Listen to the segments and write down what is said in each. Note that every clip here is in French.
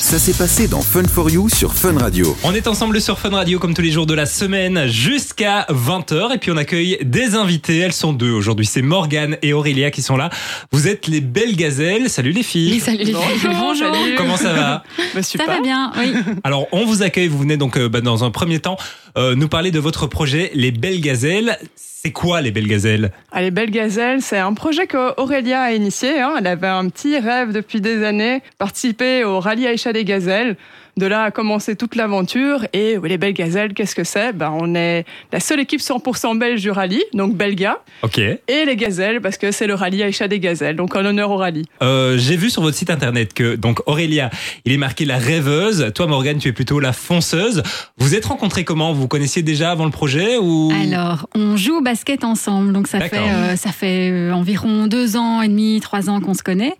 Ça s'est passé dans Fun for You sur Fun Radio. On est ensemble sur Fun Radio comme tous les jours de la semaine jusqu'à 20h et puis on accueille des invités. Elles sont deux aujourd'hui. C'est Morgane et Aurélia qui sont là. Vous êtes les belles gazelles. Salut les filles. Oui, salut les filles. Bonjour. Comment ça va Bah, Ça va bien, oui. Alors on vous accueille. Vous venez donc euh, bah, dans un premier temps euh, nous parler de votre projet Les Belles Gazelles. C'est quoi les Belles Gazelles? Allez, Belle Gazelle, c'est un projet qu'Aurélia a initié. hein. Elle avait un petit rêve depuis des années, participer au rallye Aïcha des Gazelles. De là a commencé toute l'aventure. Et oui, les Belles Gazelles, qu'est-ce que c'est? Ben, On est la seule équipe 100% belge du rallye, donc Belga. Ok. Et les Gazelles, parce que c'est le rallye Aïcha des Gazelles, donc en honneur au rallye. Euh, J'ai vu sur votre site internet que donc Aurélia, il est marqué la rêveuse. Toi Morgane, tu es plutôt la fonceuse. Vous êtes rencontrés comment? Vous vous connaissiez déjà avant le projet ou? Alors, on joue au basket ensemble, donc ça fait euh, ça fait euh, environ deux ans et demi, trois ans qu'on se connaît,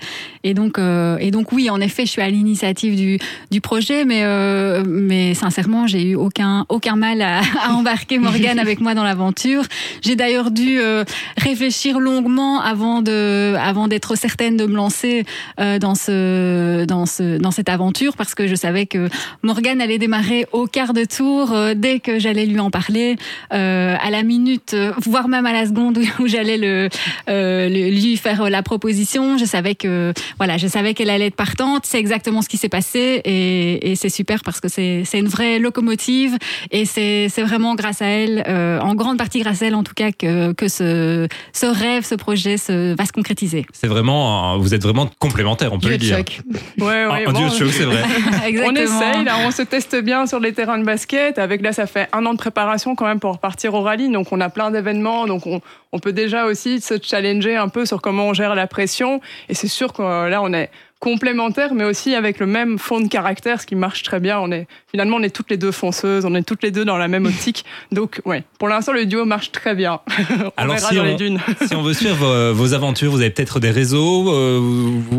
et donc euh, et donc oui, en effet, je suis à l'initiative du du projet, mais euh, mais sincèrement, j'ai eu aucun aucun mal à, à embarquer Morgane avec moi dans l'aventure. J'ai d'ailleurs dû euh, réfléchir longuement avant de avant d'être certaine de me lancer euh, dans ce dans ce dans cette aventure parce que je savais que Morgane allait démarrer au quart de tour euh, dès que j'allais lui en parler, euh, à la minute, euh, voire même à la seconde où, j'allais le, le- lui faire la proposition. Je savais que voilà, je savais qu'elle allait être partante. C'est exactement ce qui s'est passé et, et c'est super parce que c'est c'est une vraie locomotive et c'est c'est vraiment grâce à elle, euh, en grande partie grâce à elle en tout cas que que ce ce rêve, ce projet se, va se concrétiser. c'est vraiment, un- vous êtes vraiment complémentaires, on peut le dire. Ouais, ouais, Un- un bon, duo de choc, c'est vrai. On essaye, là, on se teste bien sur les terrains de basket. Avec là, ça fait un an de préparation quand même pour partir au rallye. Donc, on a plein d'événements. Donc, on, on peut déjà aussi se challenger un peu sur comment on gère la pression. Et c'est sûr que euh, là, on est complémentaires, mais aussi avec le même fond de caractère, ce qui marche très bien. On est, finalement, on est toutes les deux fonceuses. On est toutes les deux dans la même optique. Donc, ouais, pour l'instant, le duo marche très bien. on Alors, verra si dans on- les dunes. si on veut suivre vos, vos aventures, vous avez peut-être des réseaux, euh,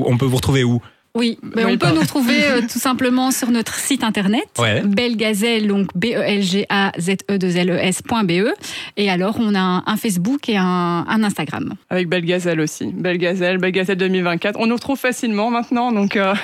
on peut vous retrouver où? Oui, mais Oui, on peut nous retrouver euh, tout simplement sur notre site internet, Ouais. belgazelle, donc B-E-L-G-A-Z-E-2-L-E-S.be. Et alors, on a un, un Facebook et un, un Instagram. Avec Belle Gazelle aussi. Belle Gazelle, Belle Gazelle 2024. On nous retrouve facilement maintenant, donc euh, ça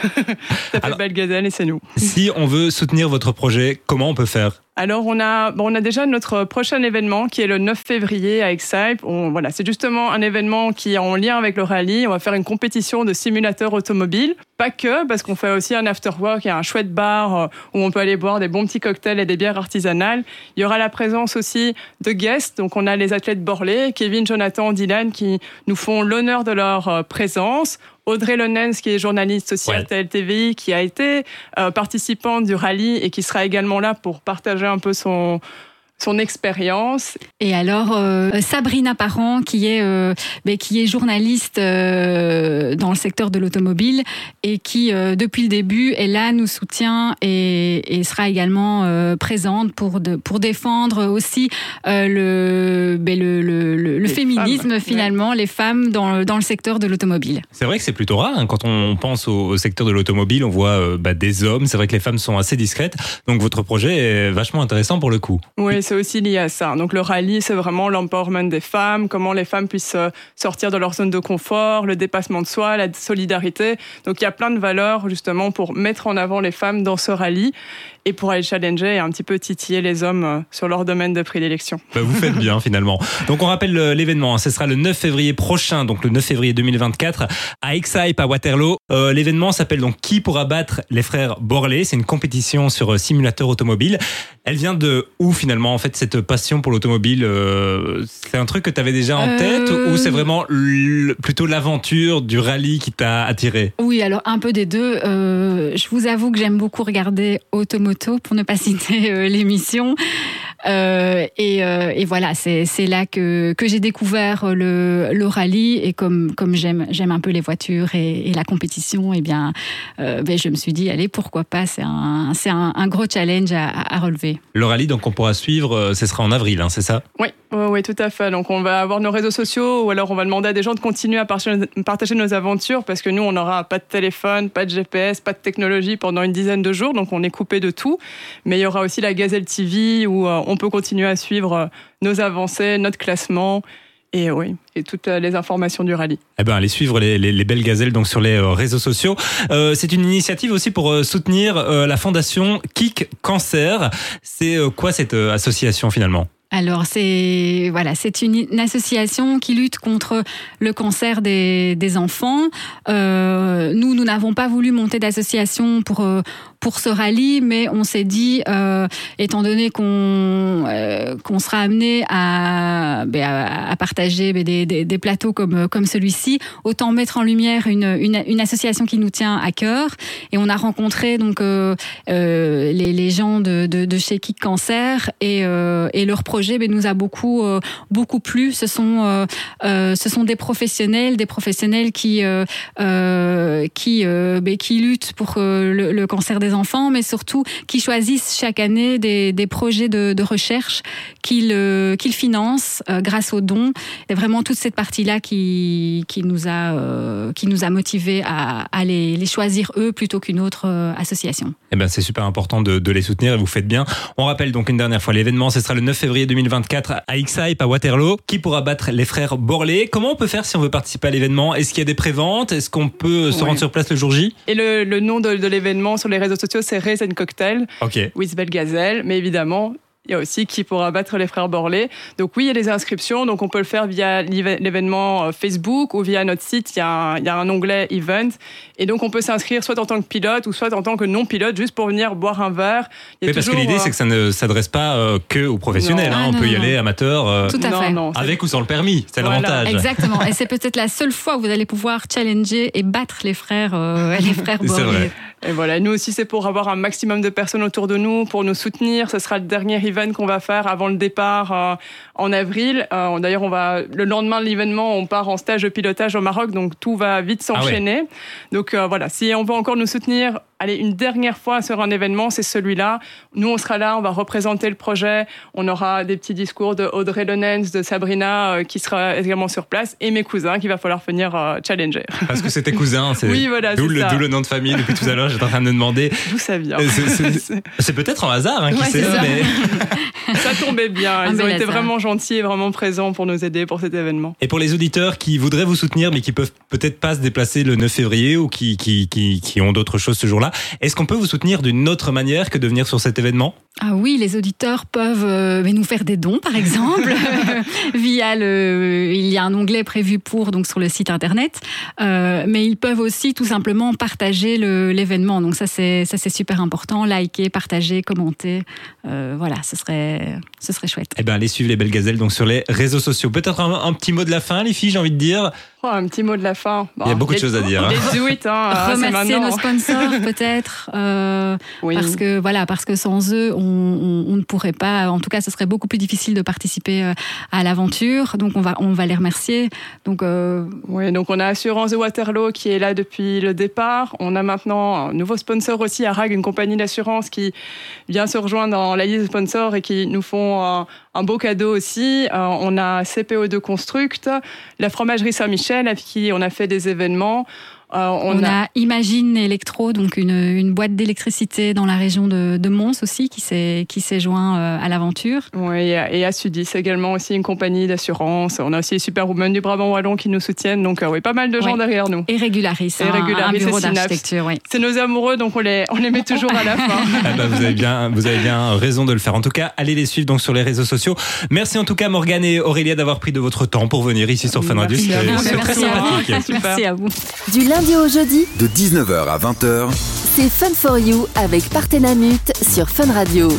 fait Alors- Belle Gazelle et c'est nous. Si on veut soutenir votre projet, comment on peut faire? Alors on a, bon, on a déjà notre prochain événement qui est le 9 février à Exype. On, voilà, c'est justement un événement qui est en lien avec le rallye. On va faire une compétition de simulateurs automobiles. Pas que, parce qu'on fait aussi un after-work et un chouette bar euh, où on peut aller boire des bons petits cocktails et des bières artisanales. Il y aura la présence aussi de guests. Donc on a les athlètes Borlée, Kevin, Jonathan, Dylan qui nous font l'honneur de leur euh, présence. Audrey Lonens, qui est journaliste aussi Ouais. à TLTVI, qui a été euh, participante du rallye et qui sera également là pour partager un peu son, son expérience. Et alors, euh, Sabrina Parent, qui est, euh, ben, qui est journaliste euh, dans le secteur de l'automobile et qui, euh, depuis le début, est là, nous soutient et, et sera également euh, présente pour, de, pour défendre aussi euh, le, ben, le, le, le- féminisme, femmes, finalement, les femmes dans, dans le secteur de l'automobile. C'est vrai que c'est plutôt rare. hein. Quand on pense au, au secteur de l'automobile, on voit euh, bah, des hommes. C'est vrai que les femmes sont assez discrètes. Donc votre projet est vachement intéressant pour le coup. Oui, c'est aussi lié à ça. Donc le rallye, c'est vraiment l'empowerment des femmes, comment les femmes puissent euh, sortir de leur zone de confort, le dépassement de soi, la solidarité. Donc il y a plein de valeurs justement pour mettre en avant les femmes dans ce rallye et pour aller challenger et un petit peu titiller les hommes euh, sur leur domaine de prédilection. Bah, vous faites bien finalement. Donc on rappelle euh, l'événement. hein. Ce sera le 9 février prochain, donc le 9 février 2024 à Exype à Waterloo. L'événement s'appelle donc Qui pourra battre les frères Borlée. C'est une compétition sur simulateur automobile. Elle vient de où finalement? En fait cette passion pour l'automobile euh, C'est un truc que tu avais déjà en Euh, tête ou c'est vraiment l- plutôt l'aventure du rallye qui t'a attiré? Oui, alors un peu des deux. Euh, je vous avoue que j'aime beaucoup regarder Automoto, pour ne pas citer euh, l'émission. Euh, et, euh, et voilà, c'est c'est là que, que j'ai découvert le, le rallye. Et comme, comme j'aime j'aime un peu les voitures et, et la compétition, eh bien, euh, ben, je me suis dit, allez, pourquoi pas C'est un, c'est un, un gros challenge à, à relever. Le rallye donc on pourra suivre, euh, ce sera en avril, hein, c'est ça? Oui, oui, oui, tout à fait. Donc on va avoir nos réseaux sociaux ou alors on va demander à des gens de continuer à partager, nos aventures parce que nous, on n'aura pas de téléphone, pas de GPS, pas de technologie pendant une dizaine de jours. Donc on est coupé de tout. Mais il y aura aussi la Gazelle TV où euh, on peut continuer à suivre euh, nos avancées, notre classement Et oui, et toutes les informations du rallye. Eh ben, allez suivre les, les, les belles gazelles donc sur les réseaux sociaux. Euh, c'est une initiative aussi pour soutenir euh, la fondation Kick Cancer. C'est quoi cette association finalement? Alors c'est voilà, c'est une, association qui lutte contre le cancer des, des enfants. Euh, nous, nous n'avons pas voulu monter d'association pour euh, pour ce rallye, mais on s'est dit, euh, étant donné qu'on euh, qu'on sera amené à, ben, à, à partager ben, des, des, des, plateaux comme comme celui-ci, autant mettre en lumière une, une, une, association qui nous tient à cœur. Et on a rencontré donc euh, les, les gens de, de, de chez Kick Cancer et, et leur projet ben, nous a beaucoup beaucoup plu. Ce sont ce sont des professionnels, des professionnels qui qui ben, qui luttent pour le, le cancer des enfants, mais surtout qui choisissent chaque année des, des projets de, de recherche qu'ils euh, qu'ils financent euh, grâce aux dons. C'est vraiment toute cette partie-là qui, qui nous a euh, qui nous a motivés à, à les, les, choisir eux plutôt qu'une autre euh, association. Eh ben c'est super important de, de, les soutenir et vous faites bien. On rappelle donc une dernière fois l'événement, ce sera le 9 février 2024 à X-Hype à Waterloo. Qui pourra battre les frères Borlé? Comment on peut faire si on veut participer à l'événement? Est-ce qu'il y a des préventes? Est-ce qu'on peut se rendre sur place? Le jour J Et le, le nom de, de l'événement sur les réseaux sociaux, c'est Raisin Cocktail okay. with Belgazelle. Mais évidemment, il y a aussi qui pourra battre les frères Borlé. Donc oui, il y a des inscriptions. Donc on peut le faire via l'événement Facebook ou via notre site. Il y a un, il y a un onglet Event. Et donc on peut s'inscrire soit en tant que pilote ou soit en tant que non-pilote, juste pour venir boire un verre. Il y a oui, toujours, parce que l'idée, euh... c'est que ça ne s'adresse pas euh, que aux professionnels. Hein. on non, peut y non. aller amateur, euh, Tout à fait. Non, avec ou sans le permis. C'est voilà. l'avantage. Exactement. Et c'est peut-être la seule fois où vous allez pouvoir challenger et battre les frères, euh, les frères Borlé. Et voilà, nous aussi, c'est pour avoir un maximum de personnes autour de nous, pour nous soutenir. Ce sera le dernier event qu'on va faire avant le départ euh, en avril. Euh, D'ailleurs, on va le lendemain de l'événement, on part en stage de pilotage au Maroc, donc tout va vite s'enchaîner. Ah ouais. Donc euh, voilà, si on veut encore nous soutenir, allez, une dernière fois sur un événement, c'est celui-là. Nous, on sera là, on va représenter le projet. On aura des petits discours de Audrey Lenens, de Sabrina, euh, qui sera également sur place, et mes cousins qu'il va falloir venir euh, challenger. Parce que c'est tes cousins, c'est oui, voilà, d'où le, le, nom de famille depuis tout à l'heure. J'étais en train de me demander d'où ça vient. C'est peut-être un hasard, hein, qui ouais, sait. Ça. Mais... ça tombait bien. Ils ont été hasard. vraiment gentils et vraiment présents pour nous aider pour cet événement. Et pour les auditeurs qui voudraient vous soutenir, mais qui peuvent peut-être pas se déplacer le 9 février ou qui, qui, qui, qui ont d'autres choses ce jour-là, est-ce qu'on peut vous soutenir d'une autre manière que de venir sur cet événement? Ah oui, les auditeurs peuvent euh, nous faire des dons, par exemple, via le. Il y a un onglet prévu pour donc sur le site internet, euh, mais ils peuvent aussi tout simplement partager l'événement. Donc ça c'est ça c'est super important, liker, partager, commenter. Euh, voilà, ce serait ce serait chouette. Eh ben allez suivre les belles gazelles donc sur les réseaux sociaux. Peut-être un, un, petit mot de la fin, les filles, j'ai envie de dire? Oh, un petit mot de la fin. Bon, Il y a beaucoup de choses à dire. Hein. Les do it, hein, Remercier nos sponsors peut-être, euh, oui. parce que voilà, parce que sans eux on, on, on, ne pourrait pas. En tout cas, ce serait beaucoup plus difficile de participer euh, à l'aventure. Donc on va on va les remercier. Donc euh... oui, donc on a Assurance de Waterloo qui est là depuis le départ. On a maintenant un nouveau sponsor aussi à Rag, une compagnie d'assurance qui vient se rejoindre dans la liste de sponsors et qui nous font un, un beau cadeau aussi. Euh, on a CPO2 Construct, la fromagerie Saint-Michel avec qui on a fait des événements. Euh, on, on a... a... Imagine Electro, donc une, une boîte d'électricité dans la région de, de Mons aussi, qui s'est qui s'est joint euh, à l'aventure. Oui, et à Sudis également aussi une compagnie d'assurance. On a aussi les Superwomen du Brabant wallon qui nous soutiennent. Donc euh, oui, pas mal de gens oui. derrière nous. Et Régularis, et Régularis un, un bureau d'architecture. Oui. C'est nos amoureux, donc on les on les met toujours à la fin. ah bah vous avez bien vous avez bien raison de le faire. En tout cas, allez les suivre donc sur les réseaux sociaux. Merci en tout cas Morgane et Aurélia d'avoir pris de votre temps pour venir ici sur Fun Radio. C'est très sympathique. Merci à vous. Du lundi au jeudi de 19h à 20h. C'est Fun for You avec Partenamut sur Fun Radio.